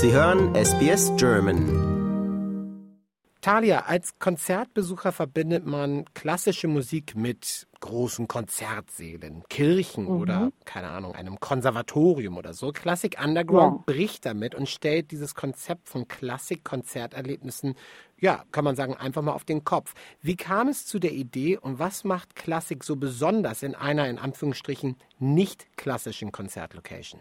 Sie hören SBS German. Talia, als Konzertbesucher verbindet man klassische Musik mit großen Konzertsälen, Kirchen mhm. oder, keine Ahnung, einem Konservatorium oder so. Klassik Underground ja. bricht damit und stellt dieses Konzept von Klassik-Konzerterlebnissen, ja, kann man sagen, einfach mal auf den Kopf. Wie kam es zu der Idee und was macht Klassik so besonders in einer, in Anführungsstrichen, nicht klassischen Konzertlocation?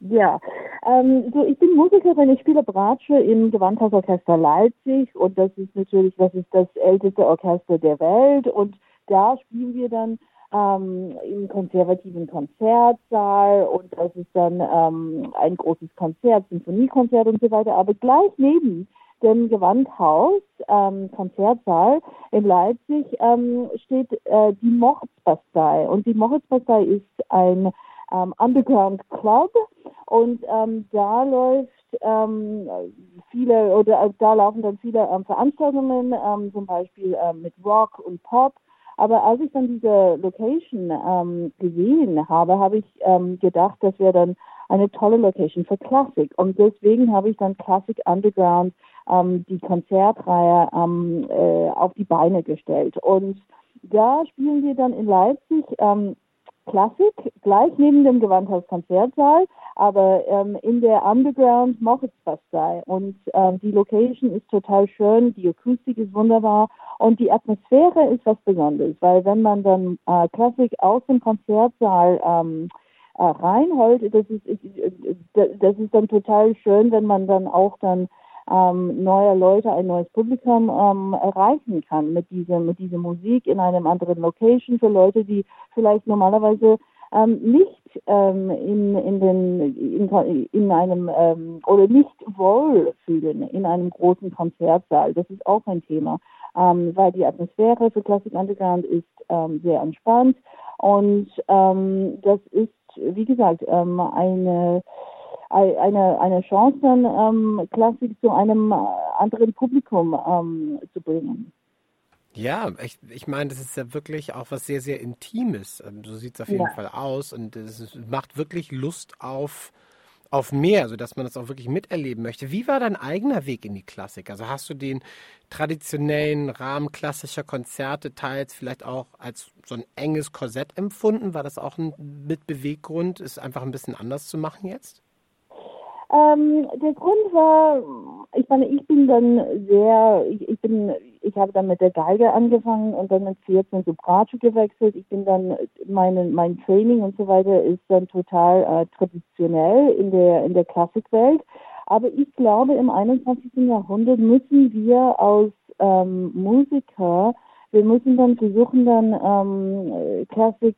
Ja, ähm, so, ich bin Musikerin, ich spiele Bratsche im Gewandhausorchester Leipzig und das ist natürlich, das ist das älteste Orchester der Welt und da spielen wir dann ähm, im konservativen Konzertsaal und das ist dann ähm, ein großes Konzert, Sinfoniekonzert und so weiter, aber gleich neben dem Gewandhaus, ähm, Konzertsaal in Leipzig, ähm, steht äh, die Moritzbastei und die Moritzbastei ist ein ähm, Underground Club und ähm, da läuft ähm, viele oder äh, da laufen dann viele ähm, Veranstaltungen, ähm, zum Beispiel ähm, mit Rock und Pop. Aber als ich dann diese Location ähm, gesehen habe, habe ich ähm, gedacht, das wäre dann eine tolle Location für Klassik. Und deswegen habe ich dann Classic Underground, ähm, die Konzertreihe, ähm, äh, auf die Beine gestellt. Und da spielen wir dann in Leipzig ähm, Klassik, gleich neben dem Gewandhaus Konzertsaal, aber ähm, in der Underground Moritzbastei. Und ähm, die Location ist total schön, die Akustik ist wunderbar und die Atmosphäre ist was Besonderes, weil wenn man dann äh, Klassik aus dem Konzertsaal ähm, äh, reinholt, das ist, das ist dann total schön, wenn man dann auch dann ähm, neuer Leute, ein neues Publikum ähm, erreichen kann mit dieser, mit dieser Musik in einem anderen Location für Leute, die vielleicht normalerweise ähm, nicht ähm, in, in, den, in, in einem ähm, oder nicht wohl fühlen in einem großen Konzertsaal. Das ist auch ein Thema, ähm, weil die Atmosphäre für Classic Underground ist ähm, sehr entspannt und ähm, das ist, wie gesagt, ähm, eine eine, eine Chance, dann ähm, Klassik zu einem äh, anderen Publikum ähm, zu bringen. Ja, ich, ich meine, das ist ja wirklich auch was sehr, sehr Intimes. Ähm, so sieht es auf jeden ja. Fall aus und es macht wirklich Lust auf, auf mehr, sodass man das auch wirklich miterleben möchte. Wie war dein eigener Weg in die Klassik? Also hast du den traditionellen Rahmen klassischer Konzerte teils vielleicht auch als so ein enges Korsett empfunden? War das auch ein Mitbeweggrund, es einfach ein bisschen anders zu machen jetzt? Ähm, der Grund war, ich meine, ich bin dann sehr, ich, ich bin, ich habe dann mit der Geige angefangen und dann mit 14 zu Bratsche gewechselt. Ich bin dann, meine, mein Training und so weiter ist dann total äh, traditionell in der, in der Klassikwelt. Aber ich glaube, im 21. Jahrhundert müssen wir als ähm, Musiker, wir müssen dann versuchen, dann ähm, Klassik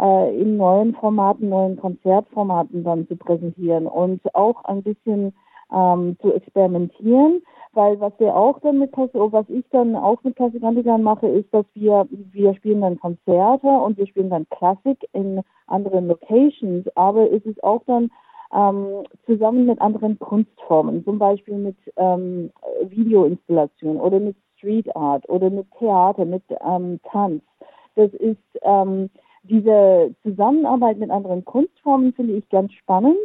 äh, in neuen Formaten, neuen Konzertformaten dann zu präsentieren und auch ein bisschen ähm, zu experimentieren, weil was wir auch dann mit was ich dann auch mit Klassik Underground mache, ist, dass wir wir spielen dann Konzerte und wir spielen dann Klassik in anderen Locations, aber es ist auch dann ähm, zusammen mit anderen Kunstformen, zum Beispiel mit ähm, Videoinstallation oder mit Street Art oder mit Theater, mit ähm, Tanz. Das ist ähm, diese Zusammenarbeit mit anderen Kunstformen finde ich ganz spannend.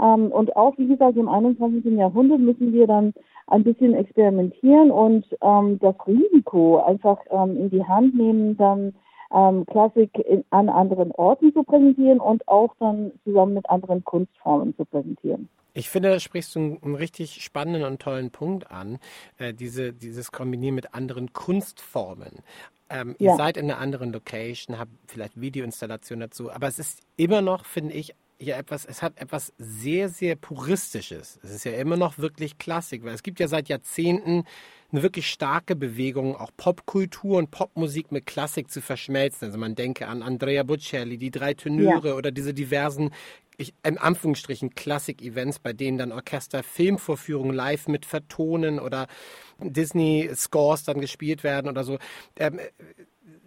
Ähm, und auch, wie gesagt, im 21. Jahrhundert müssen wir dann ein bisschen experimentieren und ähm, das Risiko einfach ähm, in die Hand nehmen, dann ähm, Klassik in, an anderen Orten zu präsentieren und auch dann zusammen mit anderen Kunstformen zu präsentieren. Ich finde, da sprichst du einen, richtig spannenden und tollen Punkt an, äh, diese, dieses Kombinieren mit anderen Kunstformen. Ähm, ja. Ihr seid in einer anderen Location, habt vielleicht Videoinstallation dazu, aber es ist immer noch, finde ich, ja etwas, es hat etwas sehr, sehr Puristisches. Es ist ja immer noch wirklich Klassik, weil es gibt ja seit Jahrzehnten eine wirklich starke Bewegung, auch Popkultur und Popmusik mit Klassik zu verschmelzen. Also man denke an Andrea Bocelli, die drei Tenöre ja. oder diese diversen ich, in Anführungsstrichen Klassik-Events, bei denen dann Orchester Filmvorführungen live mit vertonen oder Disney-Scores dann gespielt werden oder so. Ähm,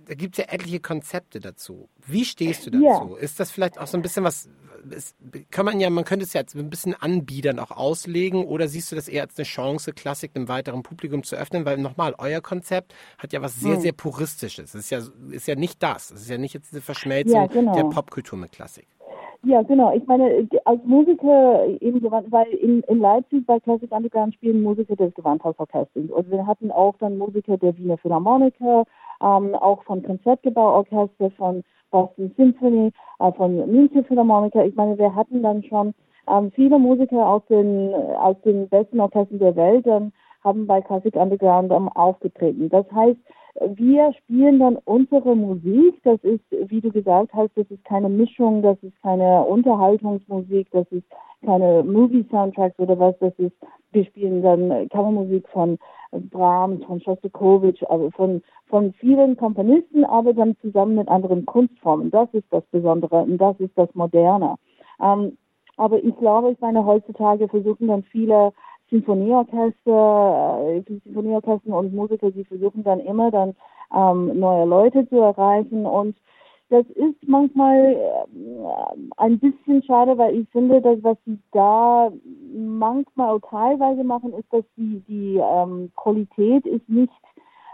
da gibt es ja etliche Konzepte dazu. Wie stehst du dazu? Ja. Ist das vielleicht auch so ein bisschen was, ist, kann man ja, man könnte es ja ein bisschen anbiedern auch auslegen oder siehst du das eher als eine Chance, Klassik einem weiteren Publikum zu öffnen? Weil nochmal, euer Konzept hat ja was sehr, hm. sehr Puristisches. Es ist ja, ist ja nicht das. Es ist ja nicht jetzt eine Verschmelzung ja, genau. der Popkultur mit Klassik. Ja, genau. Ich meine, als Musiker im Gewand, weil in, in Leipzig bei Classic Underground spielen Musiker des Gewandhausorchesters. Und wir hatten auch dann Musiker der Wiener Philharmoniker, ähm, auch von Konzertgebauorchester, von Boston Symphony, äh, von München Philharmoniker. Ich meine, wir hatten dann schon ähm, viele Musiker aus den, aus den besten Orchestern der Welt dann haben bei Classic Underground ähm, aufgetreten. Das heißt, wir spielen dann unsere Musik. Das ist, wie du gesagt hast, das ist keine Mischung, das ist keine Unterhaltungsmusik, das ist keine Movie-Soundtracks oder was. Das ist, wir spielen dann Kammermusik von Brahms, von Shostakovich, also von, von vielen Komponisten, aber dann zusammen mit anderen Kunstformen. Das ist das Besondere und das ist das Moderne. Ähm, aber ich glaube, ich meine, heutzutage versuchen dann viele Sinfonieorchester, äh, Sinfonieorchester und Musiker, die versuchen dann immer dann ähm, neue Leute zu erreichen und das ist manchmal äh, ein bisschen schade, weil ich finde, dass was sie da manchmal teilweise machen, ist, dass die, die ähm, Qualität ist nicht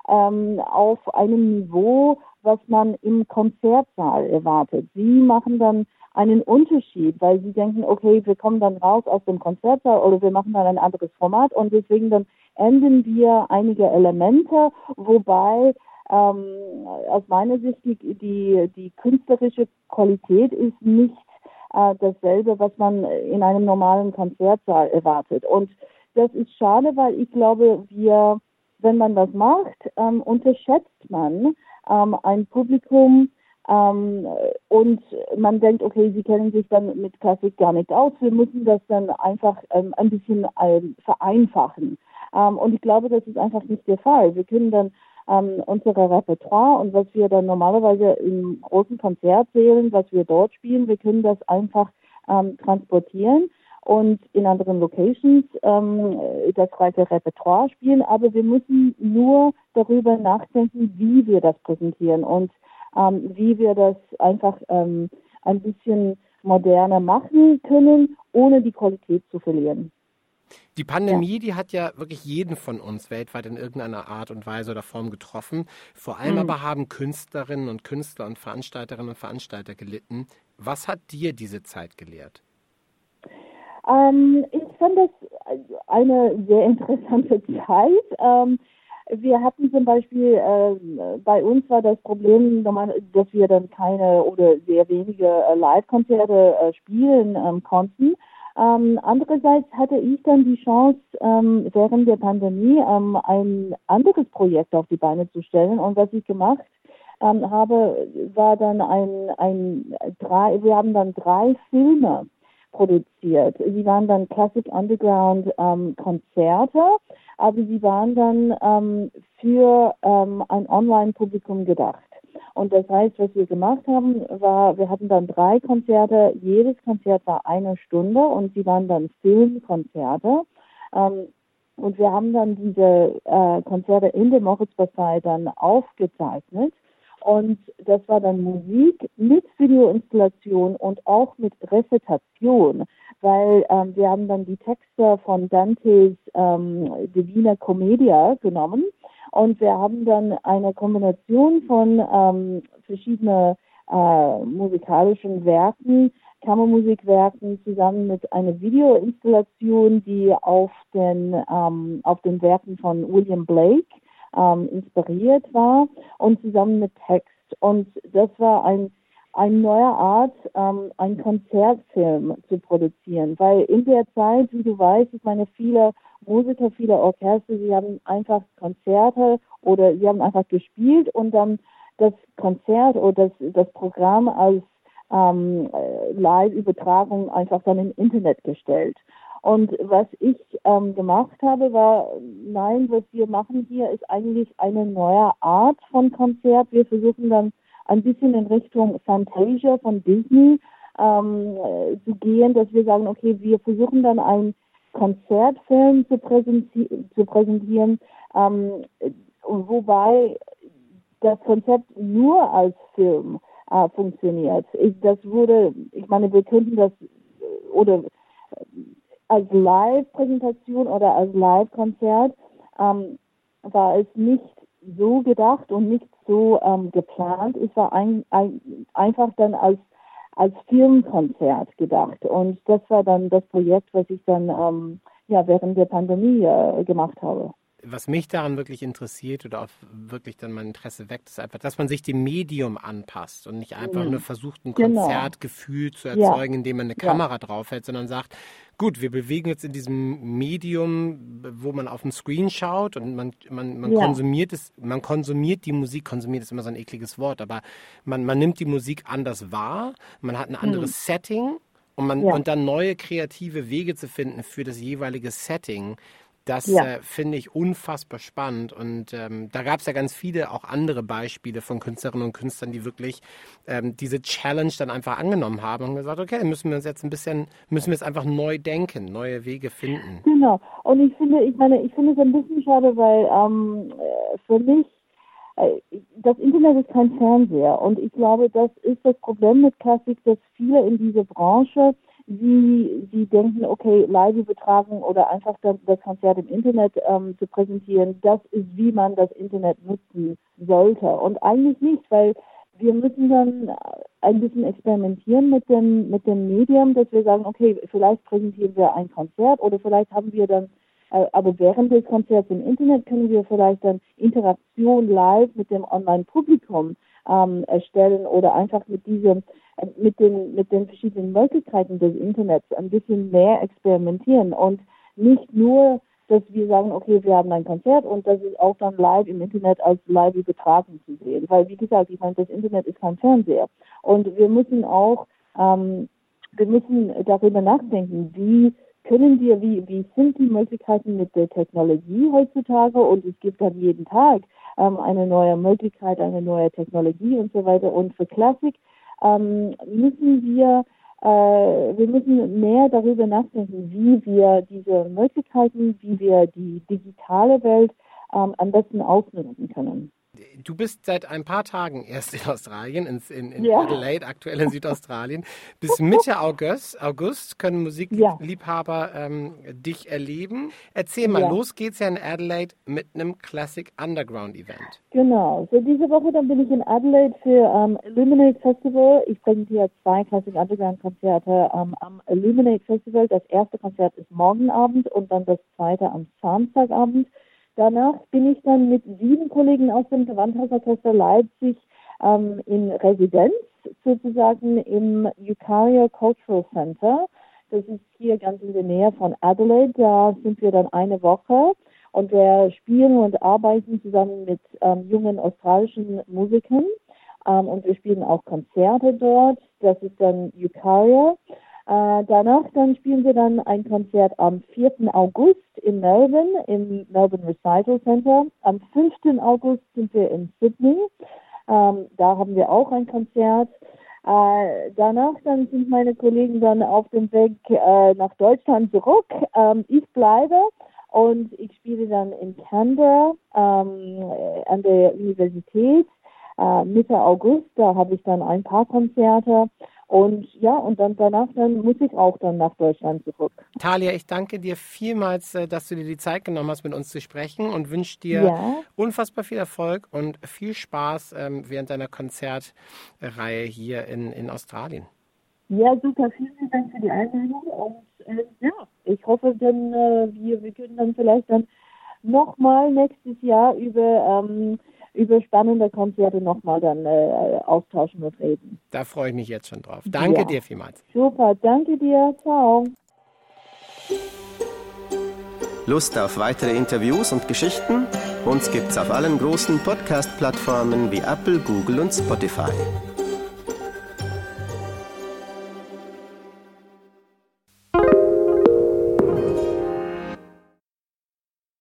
ähm, auf einem Niveau, was man im Konzertsaal erwartet. Sie machen dann einen Unterschied, weil sie denken, okay, wir kommen dann raus aus dem Konzertsaal oder wir machen dann ein anderes Format und deswegen dann ändern wir einige Elemente, wobei ähm, aus meiner Sicht die, die, die künstlerische Qualität ist nicht äh, dasselbe, was man in einem normalen Konzertsaal erwartet. Und das ist schade, weil ich glaube, wir, wenn man das macht, ähm, unterschätzt man ähm, ein Publikum, ähm, und man denkt, okay, sie kennen sich dann mit Klassik gar nicht aus. Wir müssen das dann einfach ähm, ein bisschen ähm, vereinfachen. Ähm, und ich glaube, das ist einfach nicht der Fall. Wir können dann ähm, unser Repertoire und was wir dann normalerweise im großen Konzert wählen, was wir dort spielen, wir können das einfach ähm, transportieren und in anderen Locations ähm, das gleiche Repertoire spielen, aber wir müssen nur darüber nachdenken, wie wir das präsentieren. Und ähm, wie wir das einfach ähm, ein bisschen moderner machen können, ohne die Qualität zu verlieren. Die Pandemie, ja. die hat ja wirklich jeden von uns weltweit in irgendeiner Art und Weise oder Form getroffen. Vor allem mhm. aber haben Künstlerinnen und Künstler und Veranstalterinnen und Veranstalter gelitten. Was hat dir diese Zeit gelehrt? Ähm, ich fand das eine sehr interessante Zeit. Ähm, wir hatten zum Beispiel, äh, bei uns war das Problem, dass wir dann keine oder sehr wenige äh, Live-Konzerte äh, spielen ähm, konnten. Ähm, andererseits hatte ich dann die Chance, ähm, während der Pandemie ähm, ein anderes Projekt auf die Beine zu stellen. Und was ich gemacht ähm, habe, war dann ein, ein drei, wir haben dann drei Filme produziert. Sie waren dann Classic Underground ähm, Konzerte aber sie waren dann ähm, für ähm, ein Online-Publikum gedacht. Und das heißt, was wir gemacht haben, war, wir hatten dann drei Konzerte. Jedes Konzert war eine Stunde und sie waren dann Filmkonzerte. Ähm, und wir haben dann diese äh, Konzerte in der Moritzbastei dann aufgezeichnet. Und das war dann Musik mit Videoinstallation und auch mit Rezitation weil ähm, wir haben dann die Texte von Dantes ähm, Divina Commedia genommen und wir haben dann eine Kombination von ähm, verschiedenen äh, musikalischen Werken, Kammermusikwerken zusammen mit einer Videoinstallation, die auf den ähm, auf den Werken von William Blake ähm, inspiriert war und zusammen mit Text. Und das war ein eine neue Art, ähm, einen Konzertfilm zu produzieren. Weil in der Zeit, wie du weißt, ich meine, viele Musiker, viele Orchester, sie haben einfach Konzerte oder sie haben einfach gespielt und dann das Konzert oder das, das Programm als ähm, Live-Übertragung einfach dann im Internet gestellt. Und was ich ähm, gemacht habe, war, nein, was wir machen hier ist eigentlich eine neue Art von Konzert. Wir versuchen dann ein bisschen in Richtung Fantasia von Disney ähm, zu gehen, dass wir sagen, okay, wir versuchen dann einen Konzertfilm zu, präsenti zu präsentieren, ähm, wobei das Konzept nur als Film äh, funktioniert. Ich, das wurde, ich meine, wir könnten das oder als Live-Präsentation oder als Live-Konzert ähm, war es nicht so gedacht und nicht so ähm, geplant. Es war ein, ein, einfach dann als als Filmkonzert gedacht. Und das war dann das Projekt, was ich dann ähm, ja, während der Pandemie äh, gemacht habe was mich daran wirklich interessiert oder auch wirklich dann mein Interesse weckt, ist einfach, dass man sich dem Medium anpasst und nicht einfach mhm. nur versucht, ein genau. Konzertgefühl zu erzeugen, ja. indem man eine Kamera ja. draufhält, sondern sagt, gut, wir bewegen jetzt in diesem Medium, wo man auf den Screen schaut und man, man, man ja. konsumiert es, man konsumiert die Musik, konsumiert ist immer so ein ekliges Wort, aber man, man nimmt die Musik anders wahr, man hat ein anderes mhm. Setting und man, und dann neue kreative Wege zu finden für das jeweilige Setting das ja. äh, finde ich unfassbar spannend. Und ähm, da gab es ja ganz viele auch andere Beispiele von Künstlerinnen und Künstlern, die wirklich ähm, diese Challenge dann einfach angenommen haben und gesagt, okay, müssen wir uns jetzt ein bisschen, müssen wir es einfach neu denken, neue Wege finden. Genau. Und ich finde, ich meine, ich finde es ein bisschen schade, weil ähm, äh, für mich äh, das Internet ist kein Fernseher und ich glaube, das ist das Problem mit Klassik, dass viele in dieser Branche Sie, sie denken, okay, live übertragen oder einfach das, das Konzert im Internet ähm, zu präsentieren, das ist, wie man das Internet nutzen sollte. Und eigentlich nicht, weil wir müssen dann ein bisschen experimentieren mit dem, mit dem Medium, dass wir sagen, okay, vielleicht präsentieren wir ein Konzert oder vielleicht haben wir dann, äh, aber während des Konzerts im Internet können wir vielleicht dann Interaktion live mit dem Online-Publikum ähm, erstellen oder einfach mit diesem mit den, mit den verschiedenen Möglichkeiten des Internets ein bisschen mehr experimentieren und nicht nur, dass wir sagen, okay, wir haben ein Konzert und das ist auch dann live im Internet als live übertragen zu sehen. Weil, wie gesagt, ich meine, das Internet ist kein Fernseher. Und wir müssen auch, ähm, wir müssen darüber nachdenken, wie können wir, wie, wie sind die Möglichkeiten mit der Technologie heutzutage und es gibt dann jeden Tag ähm, eine neue Möglichkeit, eine neue Technologie und so weiter. Und für Klassik ähm, müssen wir äh, wir müssen mehr darüber nachdenken, wie wir diese Möglichkeiten, wie wir die digitale Welt ähm, am besten ausnutzen können. Du bist seit ein paar Tagen erst in Australien, in, in, in ja. Adelaide, aktuell in Südaustralien. Bis Mitte August, August können Musikliebhaber ja. ähm, dich erleben. Erzähl mal, ja. los geht's ja in Adelaide mit einem Classic Underground Event. Genau, so diese Woche dann bin ich in Adelaide für ähm, Illuminate Festival. Ich präsentiere zwei Classic Underground Konzerte ähm, am Illuminate Festival. Das erste Konzert ist morgen Abend und dann das zweite am Samstagabend. Danach bin ich dann mit sieben Kollegen aus dem Gewandhausorchester Leipzig ähm, in Residenz, sozusagen im Eukaria Cultural Center. Das ist hier ganz in der Nähe von Adelaide. Da sind wir dann eine Woche und wir spielen und arbeiten zusammen mit ähm, jungen australischen Musikern. Ähm, und wir spielen auch Konzerte dort. Das ist dann Eukaria. Äh, danach dann spielen wir dann ein Konzert am 4. August in Melbourne, im Melbourne Recital Center. Am 5. August sind wir in Sydney. Ähm, da haben wir auch ein Konzert. Äh, danach dann sind meine Kollegen dann auf dem Weg äh, nach Deutschland zurück. Ähm, ich bleibe und ich spiele dann in Canberra ähm, an der Universität äh, Mitte August. Da habe ich dann ein paar Konzerte. Und ja, und dann danach dann muss ich auch dann nach Deutschland zurück. Talia, ich danke dir vielmals, äh, dass du dir die Zeit genommen hast, mit uns zu sprechen und wünsche dir ja. unfassbar viel Erfolg und viel Spaß ähm, während deiner Konzertreihe hier in, in Australien. Ja, super. Vielen Dank für die Einladung. Und äh, ja, ich hoffe dann, äh, wir, wir können dann vielleicht dann nochmal nächstes Jahr über ähm, über spannende Konzerte nochmal dann äh, austauschen und reden. Da freue ich mich jetzt schon drauf. Danke ja. dir vielmals. Super, danke dir. Ciao. Lust auf weitere Interviews und Geschichten? Uns gibt's auf allen großen Podcast-Plattformen wie Apple, Google und Spotify.